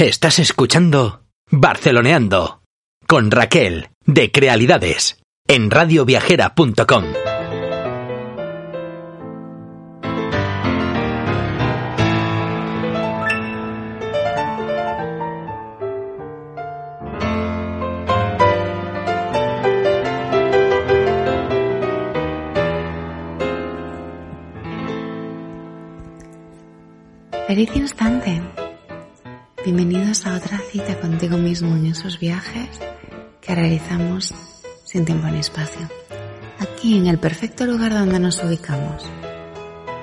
Estás escuchando Barceloneando con Raquel de Crealidades en radioviajera.com. Feliz. Bienvenidos a otra cita contigo mismo en esos viajes que realizamos sin tiempo ni espacio. Aquí en el perfecto lugar donde nos ubicamos.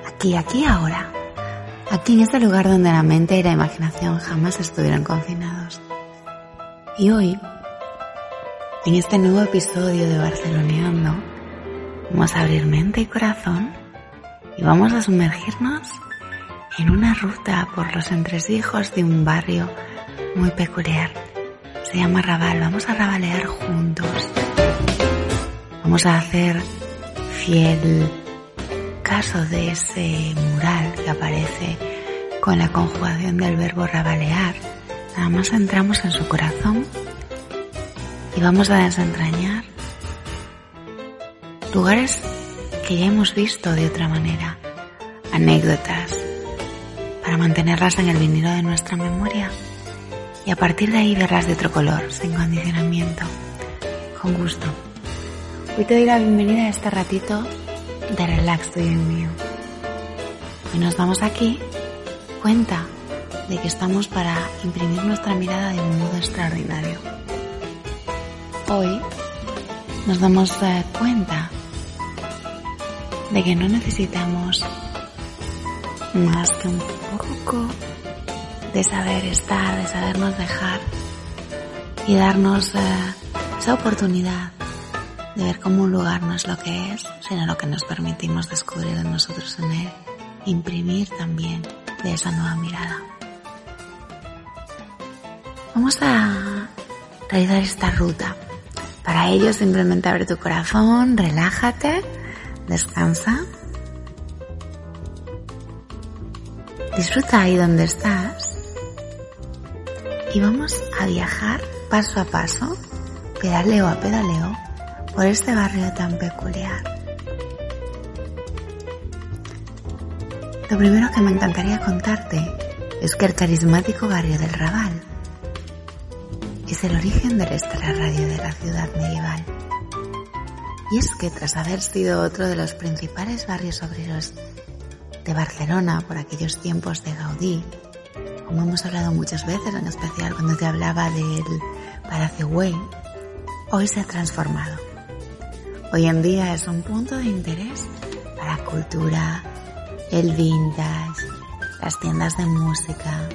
Aquí, aquí, ahora. Aquí en este lugar donde la mente y la imaginación jamás estuvieron confinados. Y hoy, en este nuevo episodio de Barceloneando, vamos a abrir mente y corazón y vamos a sumergirnos en una ruta por los entresijos de un barrio muy peculiar. Se llama Raval. Vamos a rabalear juntos. Vamos a hacer fiel caso de ese mural que aparece con la conjugación del verbo rabalear. Nada más entramos en su corazón y vamos a desentrañar lugares que ya hemos visto de otra manera, anécdotas, para mantenerlas en el vinilo de nuestra memoria y a partir de ahí verlas de otro color, sin condicionamiento, con gusto. Hoy te doy la bienvenida a este ratito de relax tuyo y mío. Y nos damos aquí cuenta de que estamos para imprimir nuestra mirada de un modo extraordinario. Hoy nos damos cuenta de que no necesitamos más que un poco de saber estar, de sabernos dejar y darnos eh, esa oportunidad de ver cómo un lugar no es lo que es, sino lo que nos permitimos descubrir de nosotros en él, imprimir también de esa nueva mirada. Vamos a realizar esta ruta. Para ello simplemente abre tu corazón, relájate, descansa Disfruta ahí donde estás y vamos a viajar paso a paso, pedaleo a pedaleo, por este barrio tan peculiar. Lo primero que me encantaría contarte es que el carismático barrio del Raval es el origen del radio de la ciudad medieval. Y es que tras haber sido otro de los principales barrios obreros de Barcelona por aquellos tiempos de Gaudí, como hemos hablado muchas veces, en especial cuando te hablaba del Palacio Güell, hoy se ha transformado. Hoy en día es un punto de interés para la cultura, el vintage, las tiendas de música,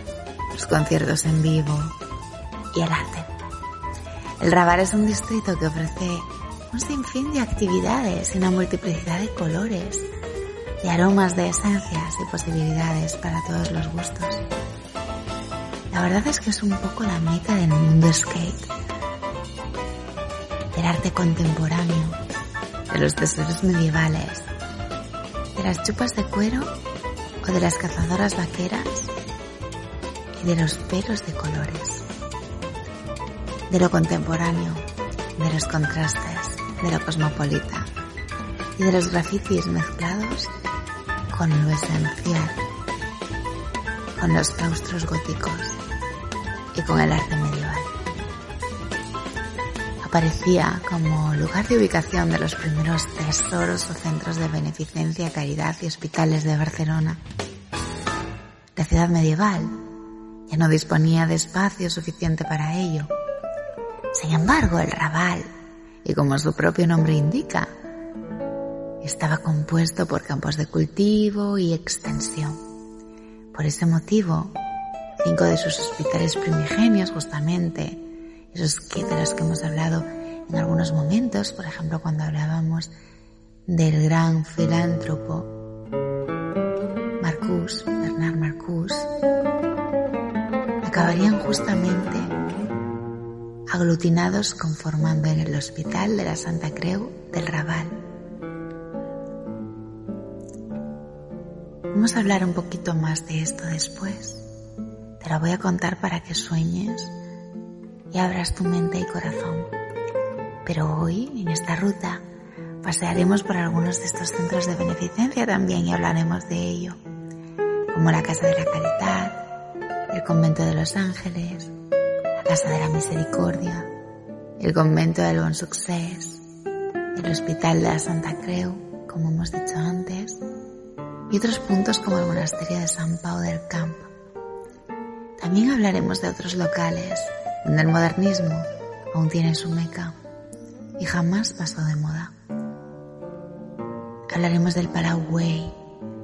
los conciertos en vivo y el arte. El Raval es un distrito que ofrece un sinfín de actividades y una multiplicidad de colores de aromas, de esencias y posibilidades para todos los gustos. La verdad es que es un poco la meca del mundo skate, del arte contemporáneo, de los tesoros medievales, de las chupas de cuero o de las cazadoras vaqueras y de los pelos de colores, de lo contemporáneo, de los contrastes, de lo cosmopolita y de los grafitis mezclados con lo esencial, con los claustros góticos y con el arte medieval. Aparecía como lugar de ubicación de los primeros tesoros o centros de beneficencia, caridad y hospitales de Barcelona. La ciudad medieval ya no disponía de espacio suficiente para ello. Sin embargo, el Raval, y como su propio nombre indica, estaba compuesto por campos de cultivo y extensión. Por ese motivo, cinco de sus hospitales primigenios, justamente, esos que, de los que hemos hablado en algunos momentos, por ejemplo, cuando hablábamos del gran filántropo Marcus, Bernard Marcus, acabarían justamente aglutinados conformando en el Hospital de la Santa Creu del Raval A hablar un poquito más de esto después. Te la voy a contar para que sueñes y abras tu mente y corazón. Pero hoy, en esta ruta, pasearemos por algunos de estos centros de beneficencia también y hablaremos de ello, como la Casa de la Caridad, el Convento de los Ángeles, la Casa de la Misericordia, el Convento del Bon Succés, el Hospital de la Santa Creu, como hemos dicho antes, y otros puntos como el Monasterio de San Pau del Camp. También hablaremos de otros locales donde el modernismo aún tiene su meca y jamás pasó de moda. Hablaremos del Paraguay,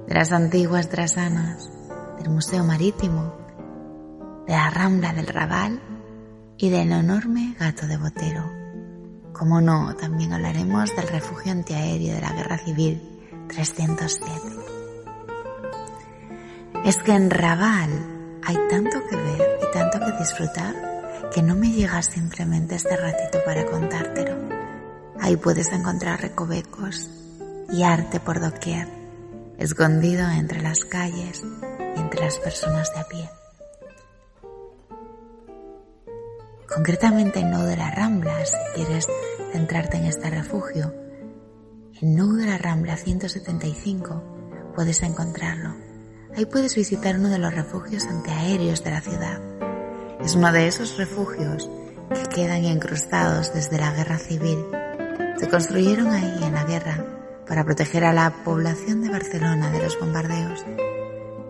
de las antiguas drasanas, del Museo Marítimo, de la Rambla del Raval y del enorme gato de Botero. Como no, también hablaremos del refugio antiaéreo de la Guerra Civil 307. Es que en Raval hay tanto que ver y tanto que disfrutar que no me llega simplemente este ratito para contártelo. Ahí puedes encontrar recovecos y arte por doquier, escondido entre las calles y entre las personas de a pie. Concretamente en Nou de la Rambla, si quieres centrarte en este refugio, en Nou de la Rambla 175 puedes encontrarlo. Ahí puedes visitar uno de los refugios antiaéreos de la ciudad es uno de esos refugios que quedan incrustados desde la guerra civil. Se construyeron ahí en la guerra para proteger a la población de Barcelona de los bombardeos.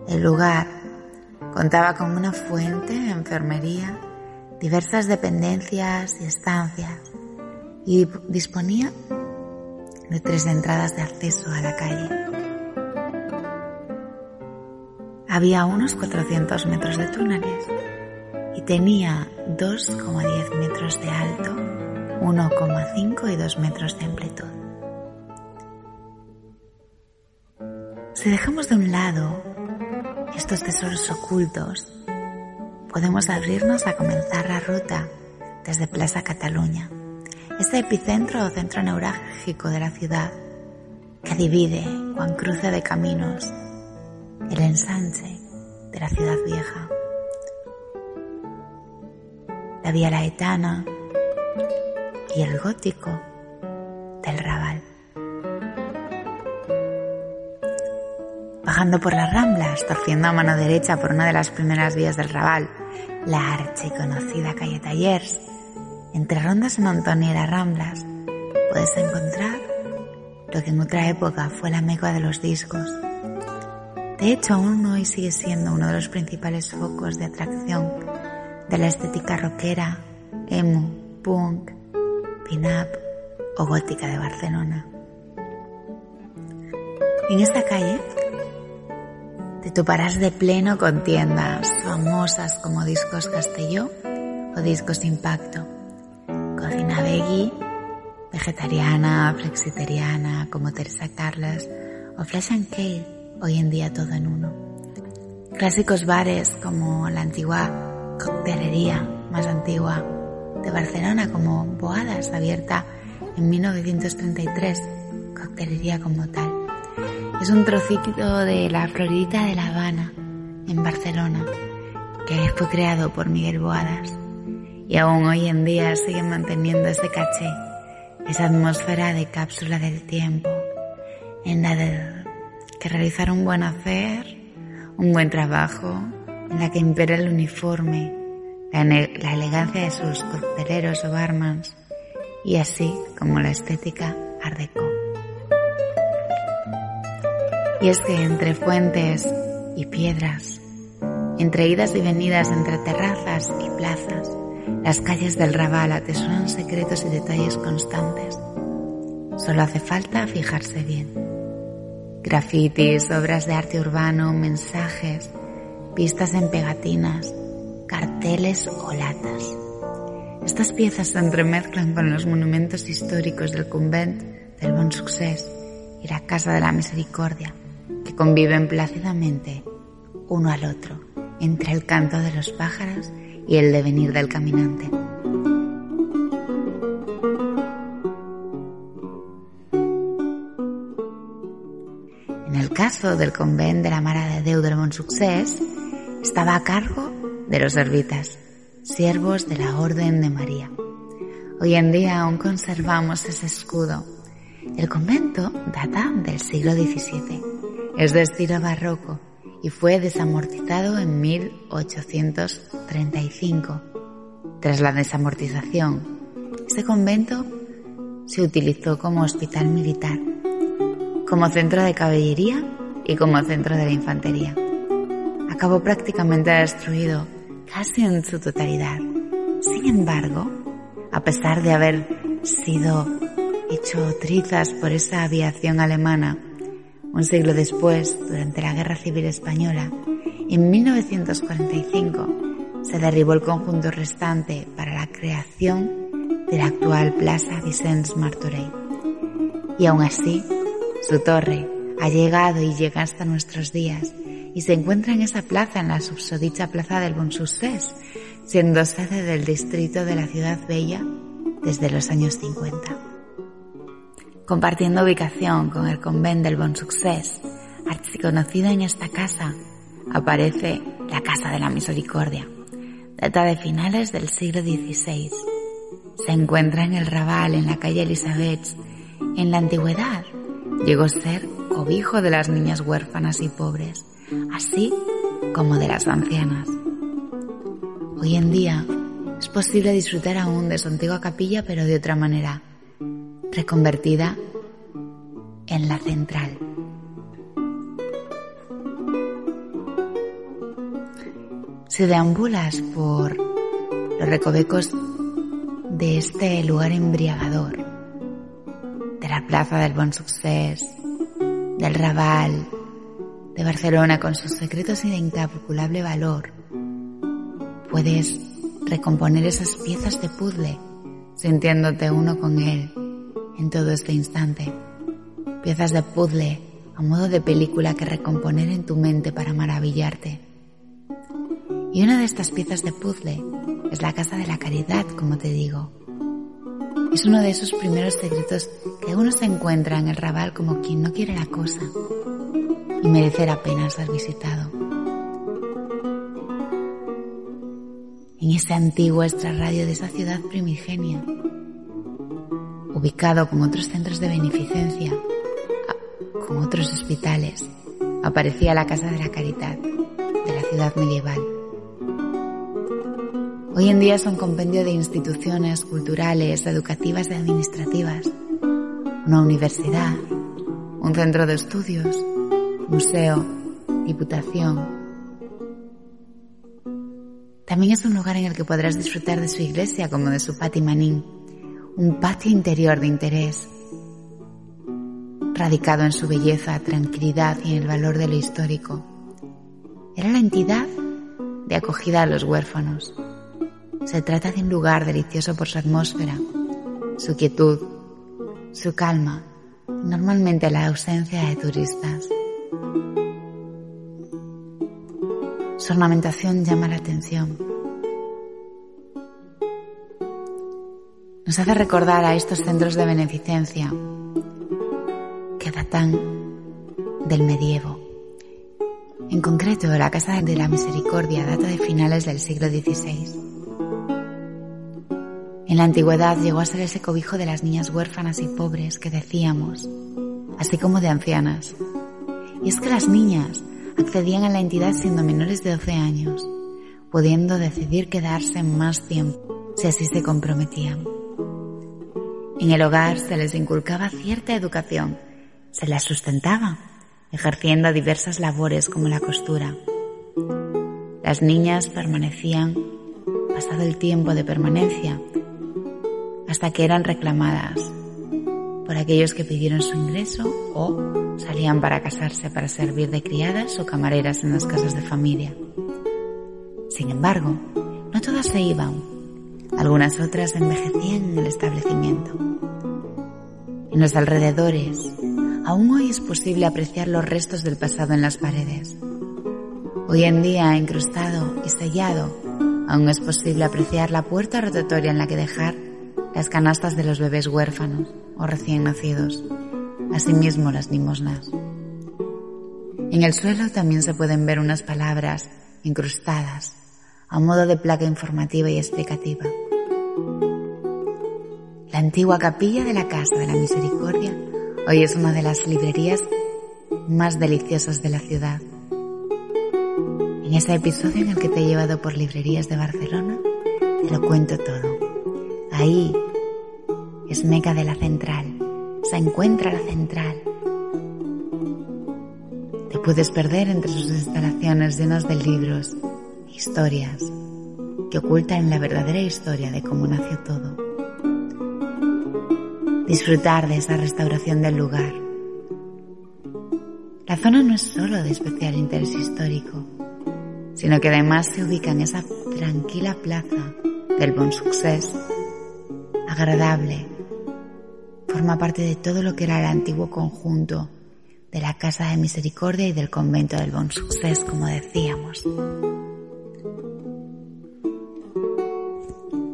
El lugar contaba con una fuente, enfermería, diversas dependencias y estancias y disponía de tres entradas de acceso a la calle. Había unos 400 metros de túneles y tenía 2,10 metros de alto, 1,5 y 2 metros de amplitud. Si dejamos de un lado estos tesoros ocultos, podemos abrirnos a comenzar la ruta desde Plaza Cataluña, este epicentro o centro neurálgico de la ciudad que divide Juan Cruce de Caminos, el ensanche de la ciudad vieja la Vía Laetana y el gótico del Raval. Bajando por las ramblas, torciendo a mano derecha por una de las primeras vías del Raval, la archiconocida calle Tallers, entre Ronda San Antonio y las Ramblas, puedes encontrar lo que en otra época fue la meca de los discos. De hecho, aún hoy sigue siendo uno de los principales focos de atracción de la estética rockera, emo, punk, pin-up o gótica de Barcelona. En esta calle te toparás de pleno con tiendas famosas como Discos Castelló o Discos Impacto, cocina veggie, vegetariana, flexitariana como Teresa Carlos o Flash and Kale, hoy en día todo en uno. Clásicos bares como la antigua coctelería más antigua de Barcelona como Boadas, abierta en 1933, coctelería como tal. Es un trocito de la Floridita de La Habana, en Barcelona, que fue creado por Miguel Boadas y aún hoy en día sigue manteniendo ese caché, esa atmósfera de cápsula del tiempo, en la de que realizar un buen hacer, un buen trabajo, en la que impera el uniforme, la, elegancia de sus cocteleros o barmans y así como la estética art deco. Y es que entre fuentes y piedras, entre idas y venidas entre terrazas y plazas, las calles del Raval atesoran secretos y detalles constantes. Solo hace falta fijarse bien. Grafitis, obras de arte urbano, mensajes, pistas en pegatinas, carteles o latas. Estas piezas se entremezclan con los monumentos históricos del convent del Bon Succés y la Casa de la Misericordia, que conviven plácidamente uno al otro entre el canto de los pájaros y el devenir del caminante. Caso del convent de la Mara de Déu del Bon estaba a cargo de los servitas, siervos de la Orden de María. Hoy en día aún conservamos ese escudo. El convento data del siglo XVII. Es de estilo barroco y fue desamortizado en 1835. Tras la desamortización, este convento se utilizó como hospital militar, como centro de caballería y como centro de la infantería. Acabó prácticamente destruido casi en su totalidad. Sin embargo, a pesar de haber sido hecho trizas por esa aviación alemana, un siglo después, durante la Guerra Civil Española, en 1945, se derribó el conjunto restante para la creación de la actual Plaza Vicens Martorell. Y aún así, su torre ha llegado y llega hasta nuestros días y se encuentra en esa plaza, en la subsodicha Plaza del Bon Succés, siendo sede del distrito de la Ciudad Bella desde los años 50 compartiendo ubicación con el convent del Bon Succés, archiconocida en esta casa, aparece la Casa de la Misericordia, data de finales del siglo XVI. Se encuentra en el Raval, en la calle Elizabeth. En la antigüedad llegó a ser cobijo de las niñas huérfanas y pobres, así como de las ancianas. Hoy en día es posible disfrutar aún de su antigua capilla, pero de otra manera, reconvertida en la central. Si deambulas por los recovecos de este lugar embriagador, de la Plaza del Bon Succés, del Raval, de Barcelona con sus secretos y de incalculable valor, puedes recomponer esas piezas de puzzle sintiéndote uno con él en todo este instante. Piezas de puzzle a modo de película que recomponer en tu mente para maravillarte. Y una de estas piezas de puzzle es la Casa de la Caridad, como te digo. Es uno de esos primeros secretos uno se encuentra en el rabal como quien no quiere la cosa y merece la pena ser visitado. En ese antiguo extrarradio de esa ciudad primigenia, ubicado con otros centros de beneficencia, con otros hospitales, aparecía la Casa de la Caridad de la ciudad medieval. Hoy en día es un compendio de instituciones culturales, educativas y administrativas, una universidad, un centro de estudios, museo, diputación. También es un lugar en el que podrás disfrutar de su iglesia como de su patio manín un patio interior de interés, radicado en su belleza, tranquilidad y en el valor de lo histórico. Era la entidad de acogida a los huérfanos. Se trata de un lugar delicioso por su atmósfera, su quietud, su calma normalmente la ausencia de turistas. Su ornamentación llama la atención nos hace recordar a estos centros de beneficencia que datan del medievo. En concreto, la Casa de la Misericordia data de finales del siglo XVI. En la antigüedad llegó a ser ese cobijo de las niñas huérfanas y pobres que decíamos, así como de ancianas. Y es que las niñas accedían a la entidad siendo menores de 12 años, pudiendo decidir quedarse más tiempo si así se comprometían. En el hogar se les inculcaba cierta educación, se las sustentaba, ejerciendo diversas labores como la costura. Las niñas permanecían, pasado el tiempo de permanencia, hasta que eran reclamadas por aquellos que pidieron su ingreso o salían para casarse para servir de criadas o camareras en las casas de familia. Sin embargo, no todas se iban, algunas otras envejecían en el establecimiento. En los alrededores, aún hoy es posible apreciar los restos del pasado en las paredes. Hoy en día, incrustado y sellado, aún es posible apreciar la puerta rotatoria en la que dejar las canastas de los bebés huérfanos o recién nacidos, asimismo las limosnas. En el suelo también se pueden ver unas palabras incrustadas a modo de placa informativa y explicativa. La antigua capilla de la Casa de la Misericordia hoy es una de las librerías más deliciosas de la ciudad. En ese episodio en el que te he llevado por librerías de Barcelona, te lo cuento todo. Ahí es Meca de la Central, se encuentra la Central. Te puedes perder entre sus instalaciones llenas de libros, historias, que ocultan la verdadera historia de cómo nació todo. Disfrutar de esa restauración del lugar. La zona no es solo de especial interés histórico, sino que además se ubica en esa tranquila plaza del Bon Succés, agradable, forma parte de todo lo que era el antiguo conjunto de la Casa de Misericordia y del convento del Bon Succés, como decíamos.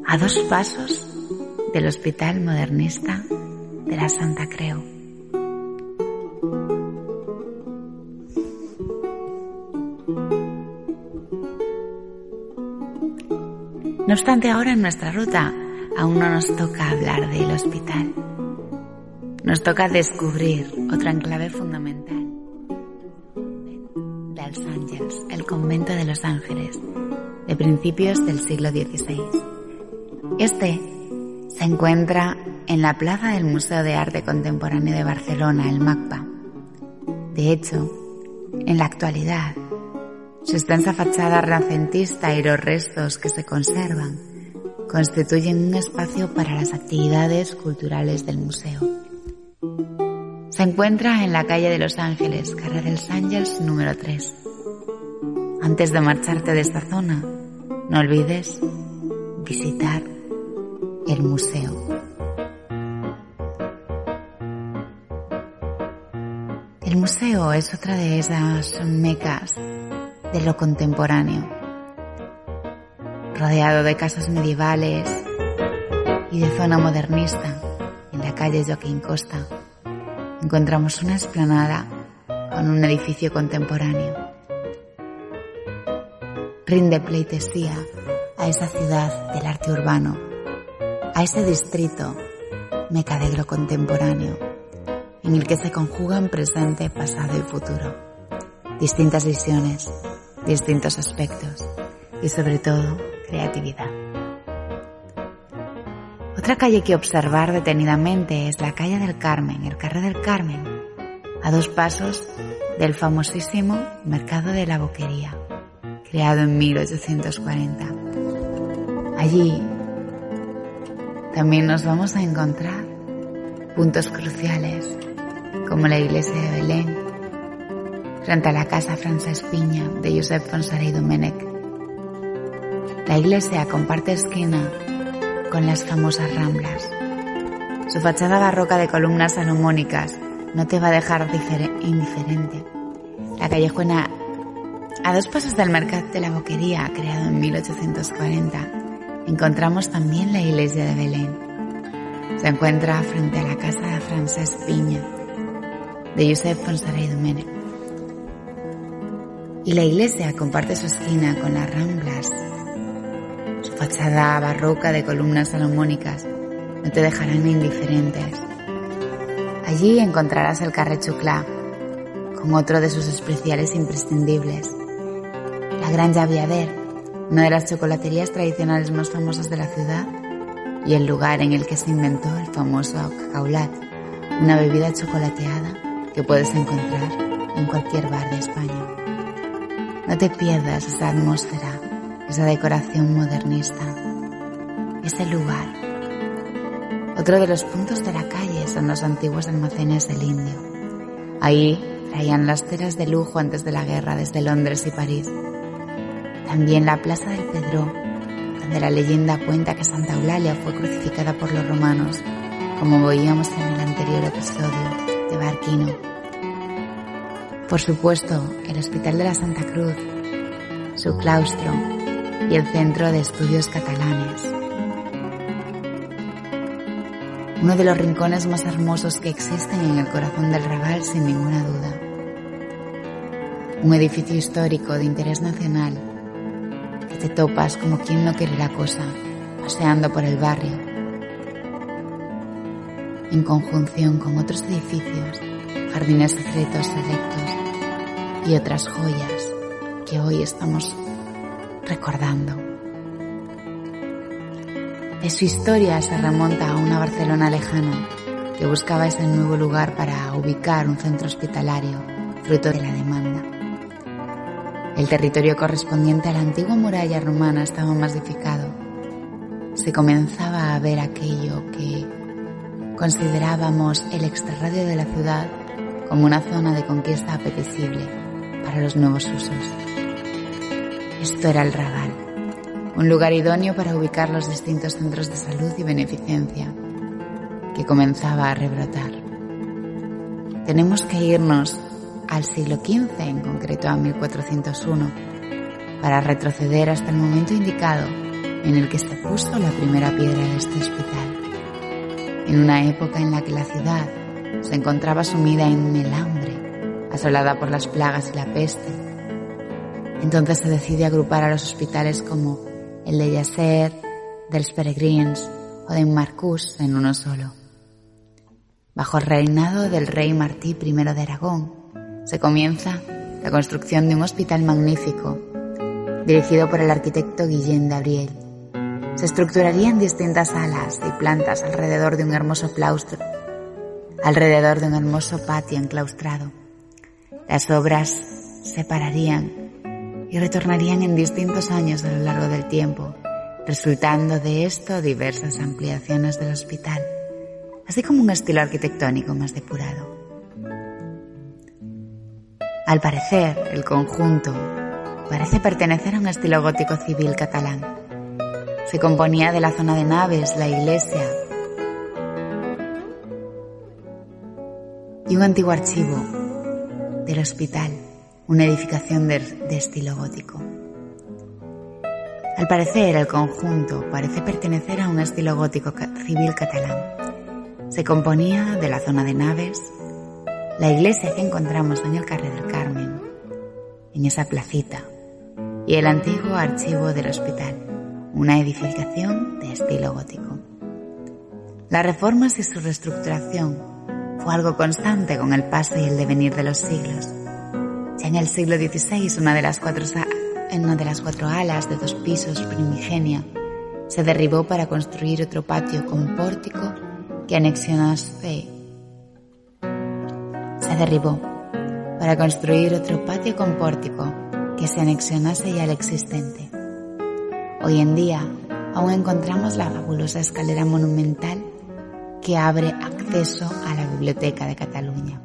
A dos pasos del Hospital Modernista de la Santa Creu. No obstante, ahora en nuestra ruta aún no nos toca hablar del hospital. Nos toca descubrir otro enclave fundamental. Los Ángeles, el convento de los ángeles, de principios del siglo XVI. Este se encuentra en la plaza del Museo de Arte Contemporáneo de Barcelona, el MACBA. De hecho, en la actualidad, su extensa fachada renacentista y los restos que se conservan constituyen un espacio para las actividades culturales del museo. Se encuentra en la calle de Los Ángeles, Carrera del Ángeles número 3. Antes de marcharte de esta zona, no olvides visitar el museo. El museo es otra de esas mecas de lo contemporáneo, rodeado de casas medievales y de zona modernista, en la calle Joaquín Costa, encontramos una explanada con un edificio contemporáneo. Rinde pleitesía a esa ciudad del arte urbano, a ese distrito mecadegro contemporáneo, en el que se conjugan presente, pasado y futuro, distintas visiones, distintos aspectos y sobre todo creatividad. Otra calle que observar detenidamente es la calle del Carmen, el Carré del Carmen, a dos pasos del famosísimo Mercado de la Boquería, creado en 1840. Allí también nos vamos a encontrar puntos cruciales como la iglesia de Belén, frente a la casa Francesc Piña de Josep Fonsaré y. La iglesia comparte esquina con las famosas Ramblas. Su fachada barroca de columnas salomónicas no te va a dejar indiferente. La callejuela a dos pasos del mercado de la Boquería, creado en 1840, encontramos también la iglesia de Belén. Se encuentra frente a la casa de Francesc Piña, de Josep Fonsaré y y la iglesia comparte su esquina con las ramblas. Fachada barroca de columnas salomónicas no te dejarán indiferentes. Allí encontrarás el Carré Chuclá, con otro de sus especiales imprescindibles. La Gran Javiader, una de las chocolaterías tradicionales más famosas de la ciudad, y el lugar en el que se inventó el famoso cacaulat, una bebida chocolateada que puedes encontrar en cualquier bar de España. No te pierdas esa atmósfera, esa decoración modernista, ese lugar. Otro de los puntos de la calle son los antiguos almacenes del Indio. Ahí traían las telas de lujo antes de la guerra desde Londres y París. También la Plaza del Pedro, donde la leyenda cuenta que Santa Eulalia fue crucificada por los romanos, como veíamos en el anterior episodio de Barquino. Por supuesto, el Hospital de la Santa Cruz, su claustro y el Centro de Estudios Catalanes. Uno de los rincones más hermosos que existen en el corazón del Raval, sin ninguna duda. Un edificio histórico de interés nacional que te topas como quien no quiere la cosa, paseando por el barrio, en conjunción con otros edificios, jardines secretos selectos y otras joyas que hoy estamos recordando. De su historia se remonta a una Barcelona lejana que buscaba ese nuevo lugar para ubicar un centro hospitalario, fruto de la demanda. El territorio correspondiente a la antigua muralla romana estaba masificado. Se comenzaba a ver aquello que considerábamos el extrarradio de la ciudad como una zona de conquista apetecible para los nuevos usos. Esto era el Raval, un lugar idóneo para ubicar los distintos centros de salud y beneficencia que comenzaba a rebrotar. Tenemos que irnos al siglo XV, en concreto a 1401, para retroceder hasta el momento indicado en el que se puso la primera piedra de este hospital, en una época en la que la ciudad se encontraba sumida en el hambre, asolada por las plagas y la peste. Entonces se decide agrupar a los hospitales como el de Yasser, dels Peregrins o de Marcus en uno solo. Bajo el reinado del rey Martí I de Aragón, se comienza la construcción de un hospital magnífico, dirigido por el arquitecto Guillén Gabriel. Se estructuraría en distintas salas y plantas alrededor de un hermoso claustro, alrededor de un hermoso patio enclaustrado. Las obras se pararían y retornarían en distintos años a lo largo del tiempo, resultando de esto diversas ampliaciones del hospital así como un estilo arquitectónico más depurado. Al parecer, el conjunto parece pertenecer a un estilo gótico civil catalán. Se componía de la zona de naves, la iglesia y un antiguo archivo del hospital, una edificación de, estilo gótico. Al parecer, el conjunto parece pertenecer a un estilo gótico civil catalán se componía de la zona de naves, la iglesia que encontramos en el Carrer del Carmen, en esa placita, y el antiguo archivo del hospital, una edificación de estilo gótico. Las reformas y su reestructuración fue algo constante con el paso y el devenir de los siglos. En el siglo XVI, una de las cuatro, en una de las cuatro alas de dos pisos primigenia se derribó para construir otro patio con pórtico que anexionase se derribó para construir otro patio con pórtico que se anexionase ya al existente. Hoy en día aún encontramos la fabulosa escalera monumental que abre acceso a la Biblioteca de Cataluña.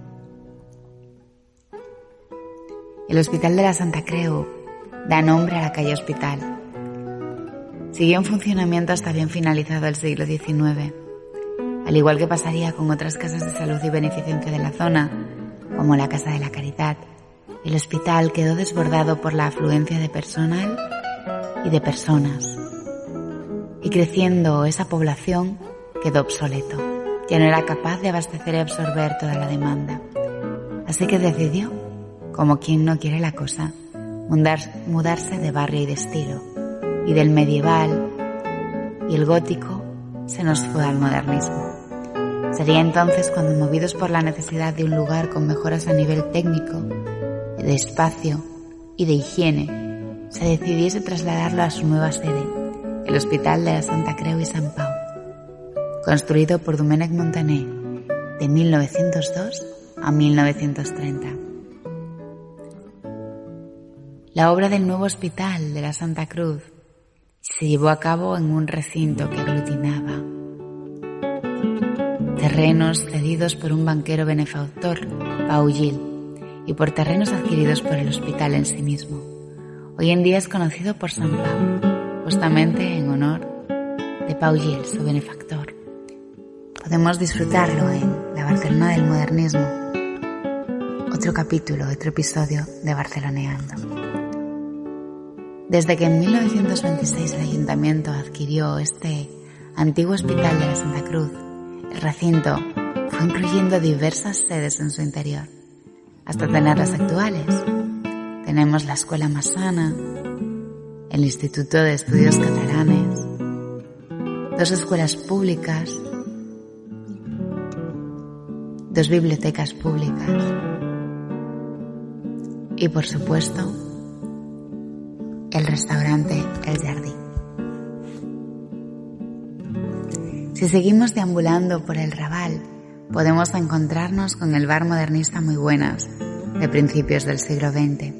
El Hospital de la Santa Creu da nombre a la calle Hospital. Siguió en funcionamiento hasta bien finalizado el siglo XIX al igual que pasaría con otras casas de salud y beneficencia de la zona, como la Casa de la Caridad. El hospital quedó desbordado por la afluencia de personal y de personas. Y creciendo esa población quedó obsoleto. Ya no era capaz de abastecer y absorber toda la demanda. Así que decidió, como quien no quiere la cosa, mudarse de barrio y de estilo. Y del medieval y el gótico se nos fue al modernismo. Sería entonces cuando, movidos por la necesidad de un lugar con mejoras a nivel técnico, de espacio y de higiene, se decidiese trasladarlo a su nueva sede, el Hospital de la Santa Creu y San Pau, construido por Domènec Montaner de 1902 a 1930. La obra del nuevo Hospital de la Santa Cruz se llevó a cabo en un recinto que aglutinaba terrenos cedidos por un banquero benefactor, Pau Gil, y por terrenos adquiridos por el hospital en sí mismo. Hoy en día es conocido por San Pau, justamente en honor de Pau Gil, su benefactor. Podemos disfrutarlo en La Barcelona del Modernismo, otro capítulo, otro episodio de Barceloneando. Desde que en 1926 el ayuntamiento adquirió este antiguo hospital de la Santa Cruz, el recinto fue incluyendo diversas sedes en su interior, hasta tener las actuales. Tenemos la escuela Masana, el Instituto de Estudios Catalanes, dos escuelas públicas, dos bibliotecas públicas y por supuesto restaurante El Jardín. Si seguimos deambulando por el Raval, podemos encontrarnos con el bar modernista Muy Buenas de principios del siglo XX,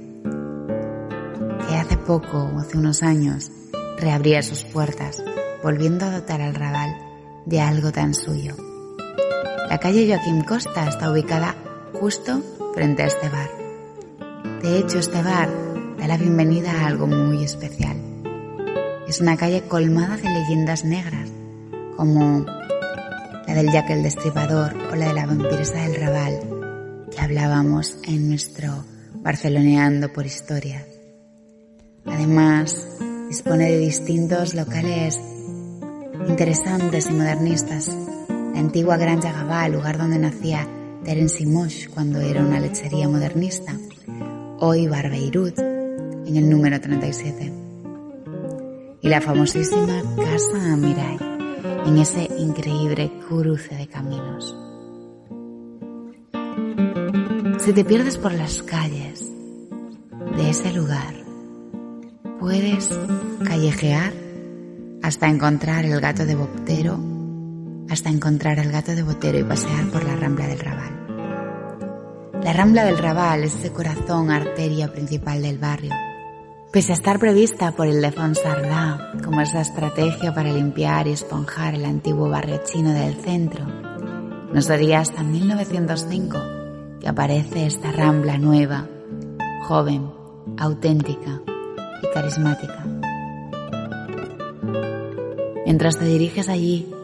que hace poco hace unos años reabría sus puertas, volviendo a dotar al Raval de algo tan suyo. La calle Joaquín Costa está ubicada justo frente a este bar. De hecho, este bar da la bienvenida a algo muy especial. Es una calle colmada de leyendas negras, como la del Jack el Destripador o la de la vampiresa del Raval, que hablábamos en nuestro Barceloneando por Historia. Además, dispone de distintos locales interesantes y modernistas. La antigua Granja Gabá, lugar donde nacía Terence Mosh cuando era una lechería modernista. Hoy Bar Beirut, en el número 37. Y la famosísima Casa Amirai, en ese increíble cruce de caminos. Si te pierdes por las calles de ese lugar, puedes callejear hasta encontrar el gato de Botero, hasta encontrar el gato de Botero y pasear por la Rambla del Raval. La Rambla del Raval es el corazón, arteria principal del barrio. Pese a estar prevista por el de Fonsardá como esa estrategia para limpiar y esponjar el antiguo barrio chino del centro, no sería hasta 1905 que aparece esta rambla nueva, joven, auténtica y carismática. Mientras te diriges allí,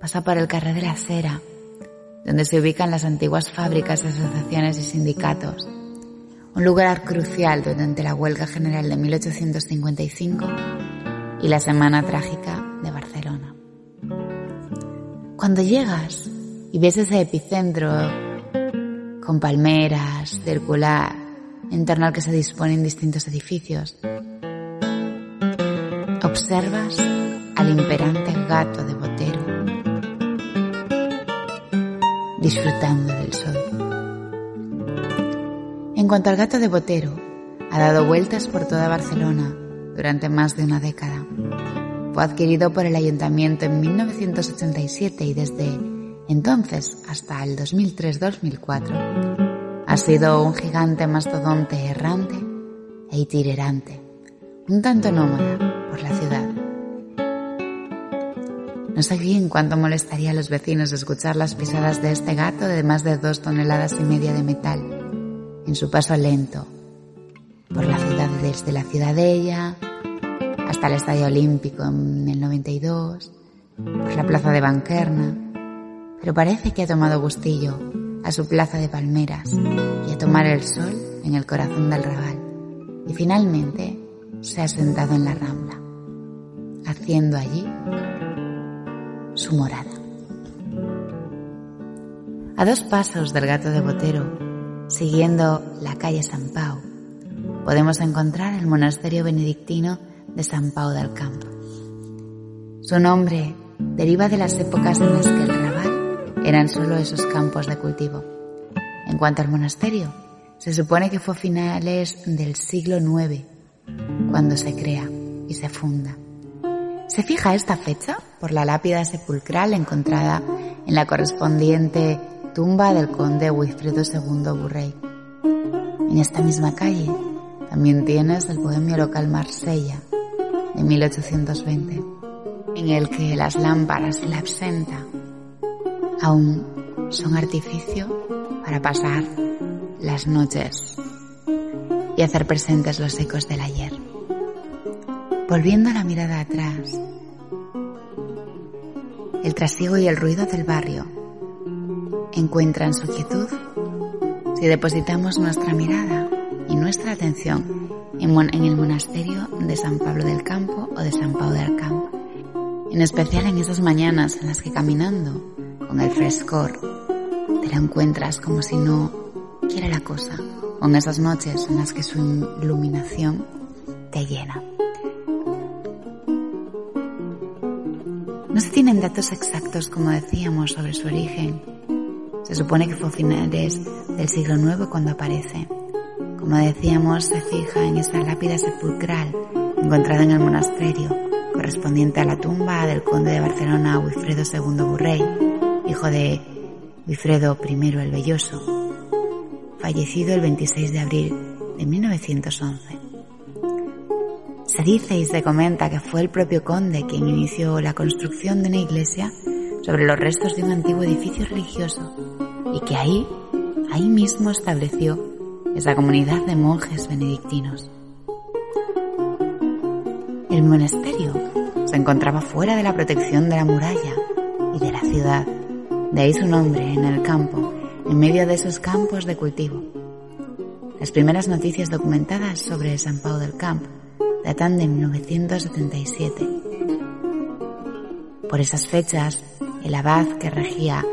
pasa por el carrer de la donde se ubican las antiguas fábricas, asociaciones y sindicatos. Un lugar crucial durante la huelga general de 1855 y la Semana Trágica de Barcelona. Cuando llegas y ves ese epicentro con palmeras, circular, en torno al que se disponen distintos edificios, observas al imperante gato de Botero disfrutando del sol. En cuanto al gato de Botero, ha dado vueltas por toda Barcelona durante más de una década. Fue adquirido por el ayuntamiento en 1987 y desde entonces hasta el 2003-2004 ha sido un gigante mastodonte errante e itinerante, un tanto nómada por la ciudad. No sé bien cuánto molestaría a los vecinos escuchar las pisadas de este gato de más de dos toneladas y media de metal en su paso lento por la ciudad desde la Ciudadella hasta el Estadio Olímpico en el 92, por la plaza de Banquerna, pero parece que ha tomado gustillo a su plaza de palmeras y a tomar el sol en el corazón del Raval y finalmente se ha sentado en la rambla, haciendo allí su morada. A dos pasos del gato de Botero, siguiendo la calle San Pau, podemos encontrar el monasterio benedictino de San Pau del Campo. Su nombre deriva de las épocas en las que el Raval eran solo esos campos de cultivo. En cuanto al monasterio, se supone que fue a finales del siglo IX cuando se crea y se funda. Se fija esta fecha por la lápida sepulcral encontrada en la correspondiente tumba del conde Wilfredo II Burrey. En esta misma calle también tienes el bohemio local Marsella de 1820, en el que las lámparas y la absenta aún son artificio para pasar las noches y hacer presentes los ecos del ayer. Volviendo la mirada atrás, el trasiego y el ruido del barrio encuentran quietud si depositamos nuestra mirada y nuestra atención en, el monasterio de San Pablo del Campo o de San Pau del Campo, en especial en esas mañanas en las que caminando con el frescor te la encuentras como si no quiera la cosa, o en esas noches en las que su iluminación te llena. No se tienen datos exactos, como decíamos, sobre su origen, se supone que fue a finales del siglo IX cuando aparece. Como decíamos, se fija en esa lápida sepulcral encontrada en el monasterio, correspondiente a la tumba del conde de Barcelona Wilfredo II Burrey, hijo de Wilfredo I el Belloso, fallecido el 26 de abril de 1911. Se dice y se comenta que fue el propio conde quien inició la construcción de una iglesia sobre los restos de un antiguo edificio religioso y que ahí, ahí mismo estableció esa comunidad de monjes benedictinos. El monasterio se encontraba fuera de la protección de la muralla y de la ciudad, de ahí su nombre, en el campo, en medio de esos campos de cultivo. Las primeras noticias documentadas sobre San Pau del Camp datan de 1977. Por esas fechas, el abad que regía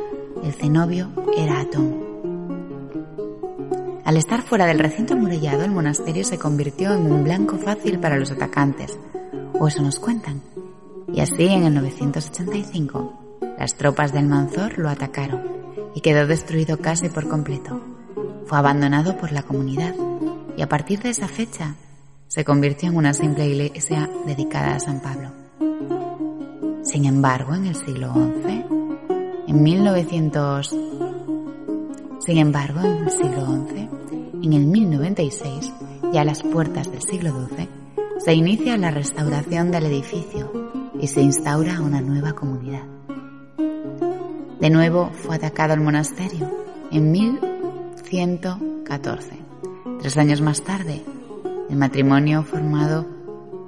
el cenobio era Atón. Al estar fuera del recinto amurallado, el monasterio se convirtió en un blanco fácil para los atacantes, o eso nos cuentan. Y así, en el 985, las tropas del Manzor lo atacaron y quedó destruido casi por completo. Fue abandonado por la comunidad y a partir de esa fecha se convirtió en una simple iglesia dedicada a San Pablo. Sin embargo, en el siglo XI, en 1900, sin embargo, en el siglo XI, en el 1096, ya a las puertas del siglo XII, se inicia la restauración del edificio y se instaura una nueva comunidad. De nuevo fue atacado el monasterio en 1114. Tres años más tarde, el matrimonio formado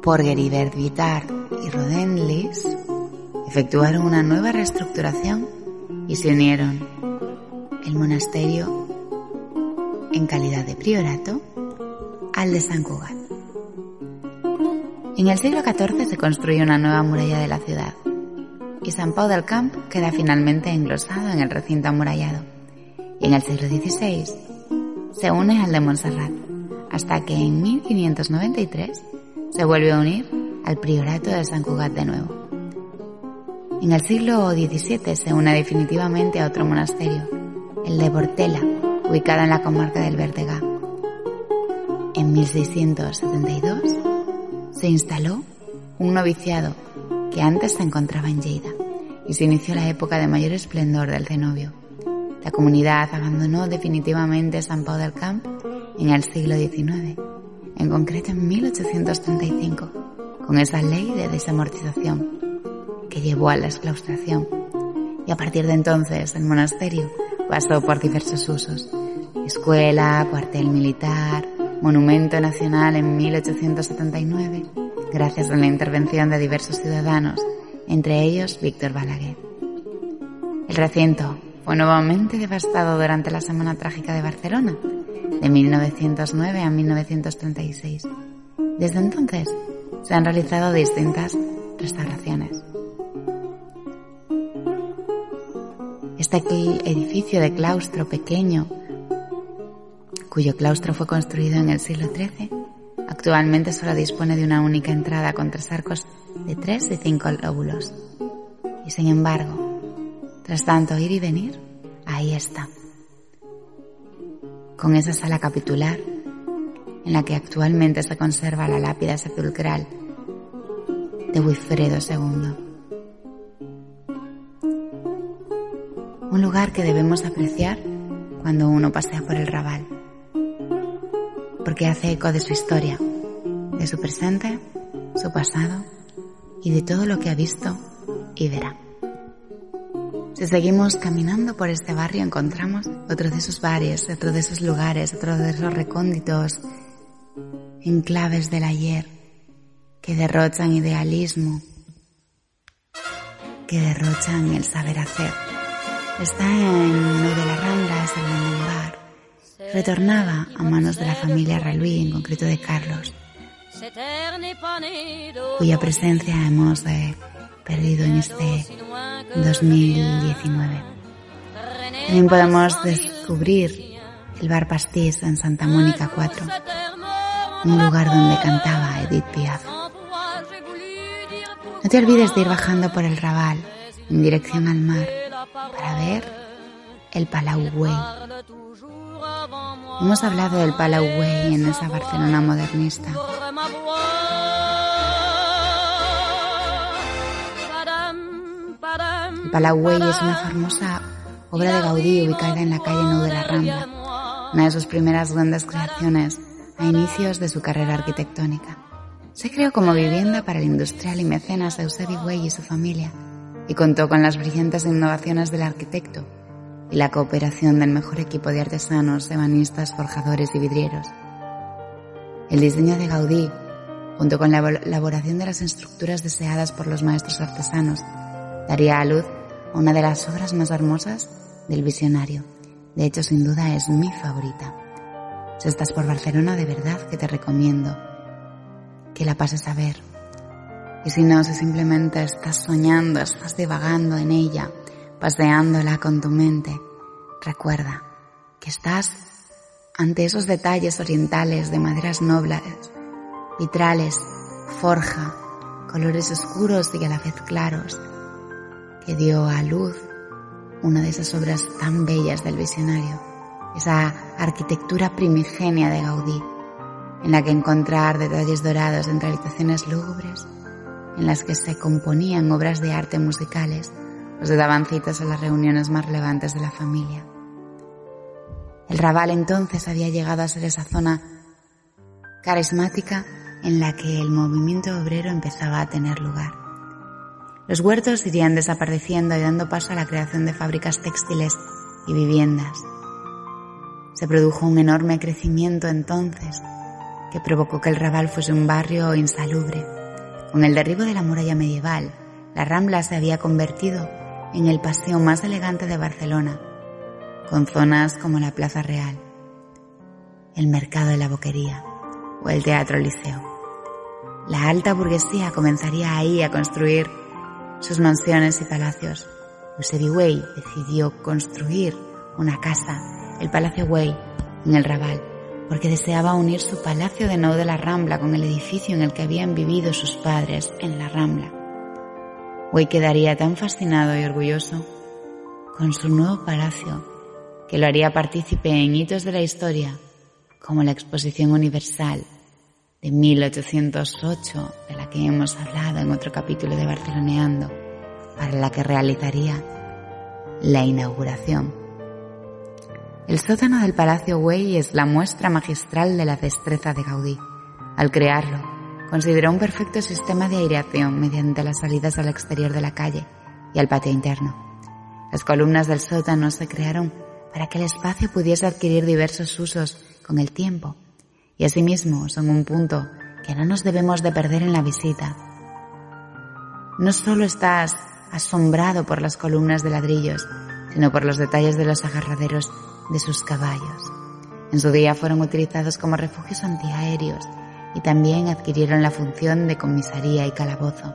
por Geribert Vitar y Rodenlis efectuaron una nueva reestructuración y se unieron el monasterio en calidad de priorato al de San Cugat. En el siglo XIV se construye una nueva muralla de la ciudad y San Pau del Camp queda finalmente englosado en el recinto amurallado y en el siglo XVI se une al de Montserrat hasta que en 1593 se vuelve a unir al priorato de San Cugat de nuevo. En el siglo XVII se une definitivamente a otro monasterio, el de Bortela, ubicado en la comarca del Vertega. En 1672 se instaló un noviciado que antes se encontraba en Lleida y se inició la época de mayor esplendor del cenobio. La comunidad abandonó definitivamente San Pau del Camp en el siglo XIX, en concreto en 1835, con esa ley de desamortización que llevó a la exclaustración. Y a partir de entonces el monasterio pasó por diversos usos. Escuela, cuartel militar, monumento nacional en 1879, gracias a la intervención de diversos ciudadanos, entre ellos Víctor Balaguer. El recinto fue nuevamente devastado durante la Semana Trágica de Barcelona, de 1909 a 1936. Desde entonces se han realizado distintas restauraciones. Este edificio de claustro pequeño, cuyo claustro fue construido en el siglo XIII, actualmente solo dispone de una única entrada con tres arcos de tres y cinco lóbulos. Y sin embargo, tras tanto ir y venir, ahí está con esa sala capitular en la que actualmente se conserva la lápida sepulcral de Wilfredo II. Un lugar que debemos apreciar cuando uno pasea por el Raval, porque hace eco de su historia, de su presente, su pasado y de todo lo que ha visto y verá. Si seguimos caminando por este barrio encontramos otro de esos bares, otro de esos lugares, otro de esos recónditos, enclaves del ayer que derrochan idealismo, que derrochan el saber hacer. Está en uno de las Ramblas, en un. Retornaba a manos de la familia Raluí, en concreto de Carlos, cuya presencia hemos de perdido en este 2019. También podemos descubrir el Bar Pastis en Santa Mónica 4, un lugar donde cantaba Edith Piaf. No te olvides de ir bajando por el Raval en dirección al mar para ver el Palau Güell. Hemos hablado del Palau Güell en esa Barcelona modernista. El Palau Güell es una famosa obra de Gaudí ubicada en la calle Nou de la Rambla, una de sus primeras grandes creaciones a inicios de su carrera arquitectónica. Se creó como vivienda para el industrial y mecenas Eusebi Güell y su familia, y contó con las brillantes innovaciones del arquitecto y la cooperación del mejor equipo de artesanos, ebanistas, forjadores y vidrieros. El diseño de Gaudí, junto con la elaboración de las estructuras deseadas por los maestros artesanos, daría a luz a una de las obras más hermosas del visionario. De hecho, sin duda es mi favorita. Si estás por Barcelona, de verdad que te recomiendo que la pases a ver. Y si no, si simplemente estás soñando, estás divagando en ella, paseándola con tu mente, recuerda que estás ante esos detalles orientales de maderas nobles, vitrales, forja, colores oscuros y a la vez claros, que dio a luz una de esas obras tan bellas del visionario, esa arquitectura primigenia de Gaudí en la que encontrar detalles dorados entre habitaciones lúgubres, en las que se componían obras de arte musicales o se daban citas a las reuniones más relevantes de la familia. El Raval entonces había llegado a ser esa zona carismática en la que el movimiento obrero empezaba a tener lugar. Los huertos irían desapareciendo y dando paso a la creación de fábricas textiles y viviendas. Se produjo un enorme crecimiento entonces que provocó que el Raval fuese un barrio insalubre. Con el derribo de la muralla medieval, la Rambla se había convertido en el paseo más elegante de Barcelona, con zonas como la Plaza Real, el Mercado de la Boquería o el Teatro Liceo. La alta burguesía comenzaría ahí a construir sus mansiones y palacios. Eusebi Wey decidió construir una casa, el Palacio Wey, en el Raval, porque deseaba unir su palacio de Nou de la Rambla con el edificio en el que habían vivido sus padres en la Rambla. Hoy quedaría tan fascinado y orgulloso con su nuevo palacio que lo haría partícipe en hitos de la historia como la Exposición Universal de 1808 de la que hemos hablado en otro capítulo de Barceloneando, para la que realizaría la inauguración el sótano del Palacio Güell es la muestra magistral de la destreza de Gaudí. Al crearlo, consideró un perfecto sistema de aireación mediante las salidas al exterior de la calle y al patio interno. Las columnas del sótano se crearon para que el espacio pudiese adquirir diversos usos con el tiempo y asimismo son un punto que no nos debemos de perder en la visita. No solo estás asombrado por las columnas de ladrillos, sino por los detalles de los agarraderos de sus caballos. En su día fueron utilizados como refugios antiaéreos y también adquirieron la función de comisaría y calabozo.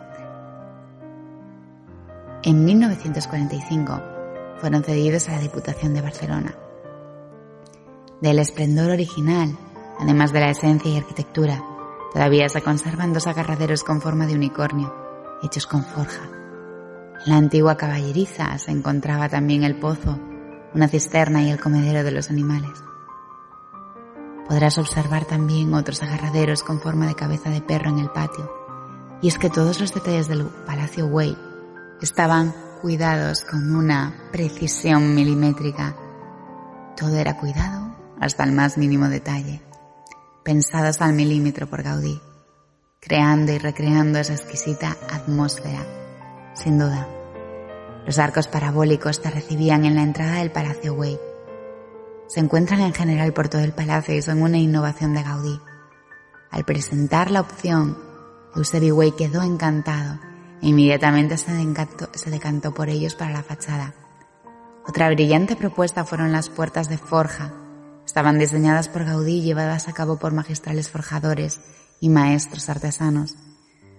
En 1945 fueron cedidos a la Diputación de Barcelona. Del esplendor original, además de la esencia y arquitectura, todavía se conservan dos agarraderos con forma de unicornio, hechos con forja. En la antigua caballeriza se encontraba también el pozo una cisterna y el comedero de los animales. Podrás observar también otros agarraderos con forma de cabeza de perro en el patio. Y es que todos los detalles del Palacio Way estaban cuidados con una precisión milimétrica. Todo era cuidado hasta el más mínimo detalle, pensados al milímetro por Gaudí, creando y recreando esa exquisita atmósfera, sin duda los arcos parabólicos te recibían en la entrada del Palacio Wey. Se encuentran en general por todo el palacio y son una innovación de Gaudí. Al presentar la opción, Eusebi Wey quedó encantado e inmediatamente se decantó, se por ellos para la fachada. Otra brillante propuesta fueron las puertas de forja. Estaban diseñadas por Gaudí y llevadas a cabo por magistrales forjadores y maestros artesanos.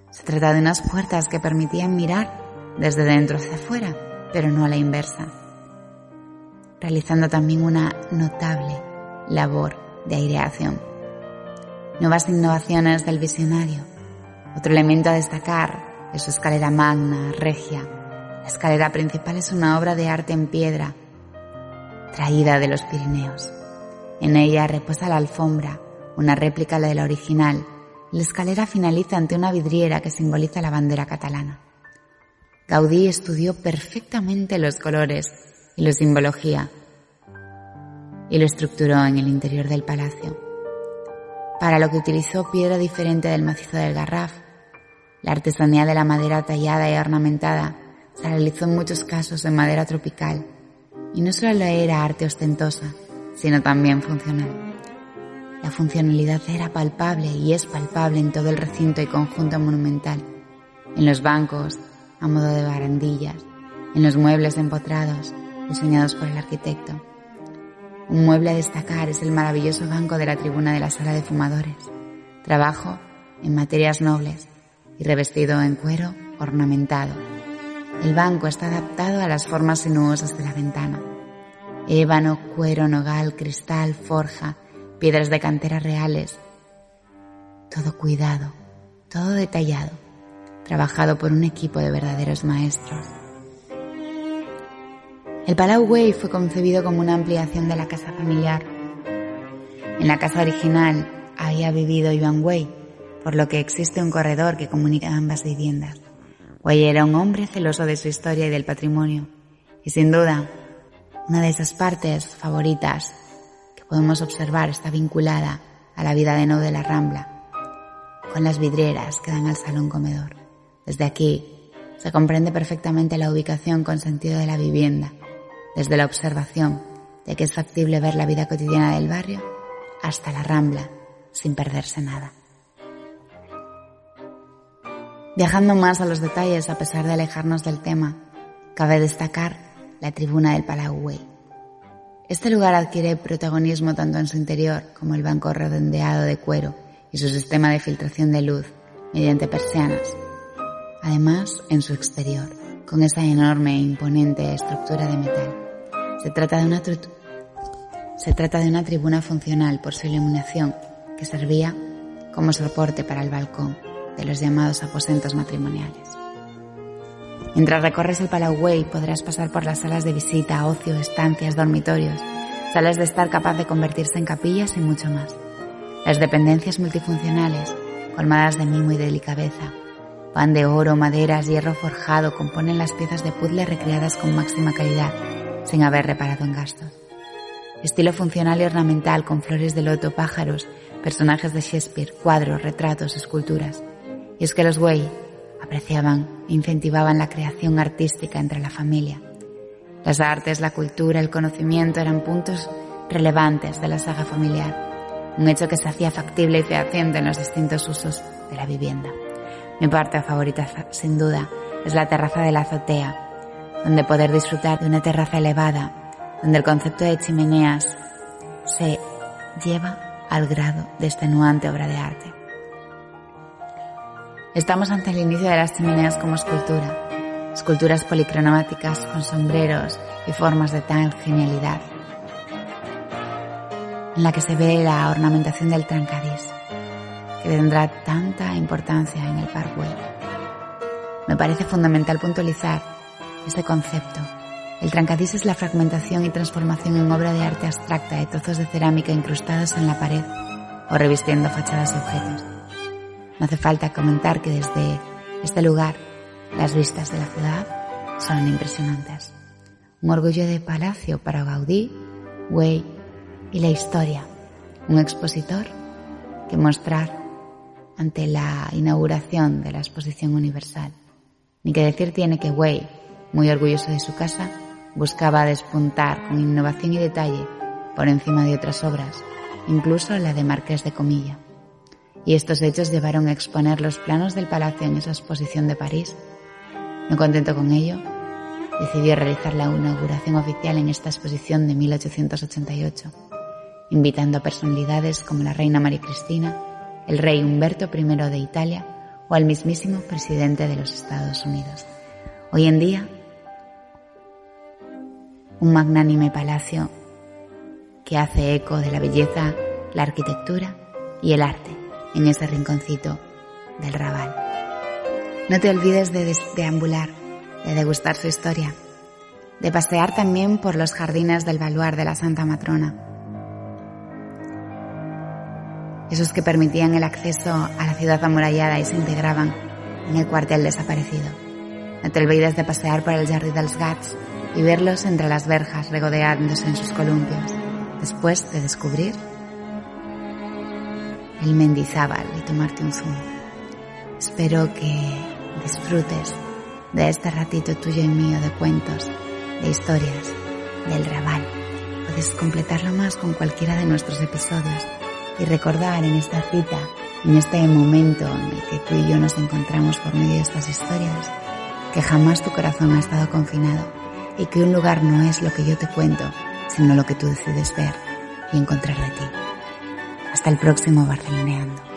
Se trata de unas puertas que permitían mirar desde dentro hacia afuera, pero no a la inversa, realizando también una notable labor de aireación. Nuevas innovaciones del visionario. Otro elemento a destacar de su escalera magna, regia. La escalera principal es una obra de arte en piedra, traída de los Pirineos. En ella reposa la alfombra, una réplica de la original. La escalera finaliza ante una vidriera que simboliza la bandera catalana. Gaudí estudió perfectamente los colores y la simbología y lo estructuró en el interior del palacio, para lo que utilizó piedra diferente del macizo del Garraf. La artesanía de la madera tallada y ornamentada se realizó en muchos casos en madera tropical, y no solo era arte ostentosa, sino también funcional. La funcionalidad era palpable y es palpable en todo el recinto y conjunto monumental, en los bancos, a modo de barandillas, en los muebles empotrados, diseñados por el arquitecto. Un mueble a destacar es el maravilloso banco de la tribuna de la sala de fumadores, trabajo en materias nobles y revestido en cuero ornamentado. El banco está adaptado a las formas sinuosas de la ventana. Ébano, cuero, nogal, cristal, forja, piedras de cantera reales. Todo cuidado, todo detallado, trabajado por un equipo de verdaderos maestros. El Palau Wei fue concebido como una ampliación de la casa familiar. En la casa original había vivido Yuan Wei, por lo que existe un corredor que comunica ambas viviendas. Wei era un hombre celoso de su historia y del patrimonio, y sin duda, una de esas partes favoritas que podemos observar está vinculada a la vida de No de la Rambla, con las vidrieras que dan al salón comedor. Desde aquí se comprende perfectamente la ubicación con sentido de la vivienda desde la observación de que es factible ver la vida cotidiana del barrio hasta la rambla sin perderse nada. Viajando más a los detalles a pesar de alejarnos del tema, cabe destacar la tribuna del Palau Este lugar adquiere protagonismo tanto en su interior como el banco redondeado de cuero y su sistema de filtración de luz mediante persianas. Además, en su exterior, con esa enorme e imponente estructura de metal. Se trata de una, tribuna funcional por su iluminación que servía como soporte para el balcón de los llamados aposentos matrimoniales. Mientras recorres el Palau podrás pasar por las salas de visita, ocio, estancias, dormitorios, salas de estar capaz de convertirse en capillas y mucho más. Las dependencias multifuncionales, colmadas de mimo y delicadeza, pan de oro, maderas, hierro forjado componen las piezas de puzzle recreadas con máxima calidad sin haber reparado en gastos. Estilo funcional y ornamental con flores de loto, pájaros, personajes de Shakespeare, cuadros, retratos, esculturas. Y es que los Wei apreciaban e incentivaban la creación artística entre la familia. Las artes, la cultura, el conocimiento eran puntos relevantes de la saga familiar, un hecho que se hacía factible y fehaciente en los distintos usos de la vivienda. Mi parte favorita, sin duda, es la terraza de la azotea, donde poder disfrutar de una terraza elevada, donde el concepto de chimeneas se lleva al grado de extenuante obra de arte. Estamos ante el inicio de las chimeneas como escultura, esculturas policromáticas con sombreros y formas de tal genialidad, en la que se ve la ornamentación del trancadís, que tendrá tanta importancia en el Parkway. Me parece fundamental puntualizar ese concepto. El trancadís es la fragmentación y transformación en obra de arte abstracta de trozos de cerámica incrustados en la pared o revistiendo fachadas y objetos. No hace falta comentar que desde este lugar las vistas de la ciudad son impresionantes. Un orgullo de palacio para Gaudí, Way y la historia. Un expositor que mostrar ante la inauguración de la exposición universal. Ni que decir tiene que Way muy orgulloso de su casa, buscaba despuntar con innovación y detalle por encima de otras obras, incluso la de Marqués de Comilla. Y estos hechos llevaron a exponer los planos del palacio en esa exposición de París. No contento con ello, decidió realizar la inauguración oficial en esta exposición de 1888, invitando a personalidades como la reina María Cristina, el rey Humberto I de Italia o al mismísimo presidente de los Estados Unidos. Hoy en día, un magnánime palacio que hace eco de la belleza, la arquitectura y el arte en ese rinconcito del Raval. No te olvides de deambular, de degustar su historia, de pasear también por los jardines del baluar de la Santa Matrona. Esos que permitían el acceso a la ciudad amurallada y se integraban en el cuartel desaparecido. No te olvides de pasear por el Jardí dels Gats y verlos entre las verjas regodeándose en sus columpios, después de descubrir el Mendizábal y tomarte un zumo. Espero que disfrutes de este ratito tuyo y mío de cuentos, de historias, del Raval. Puedes completarlo más con cualquiera de nuestros episodios y recordar en esta cita, en este momento en el que tú y yo nos encontramos por medio de estas historias, que jamás tu corazón ha estado confinado y que un lugar no es lo que yo te cuento, sino lo que tú decides ver y encontrar de ti. Hasta el próximo Barceloneando.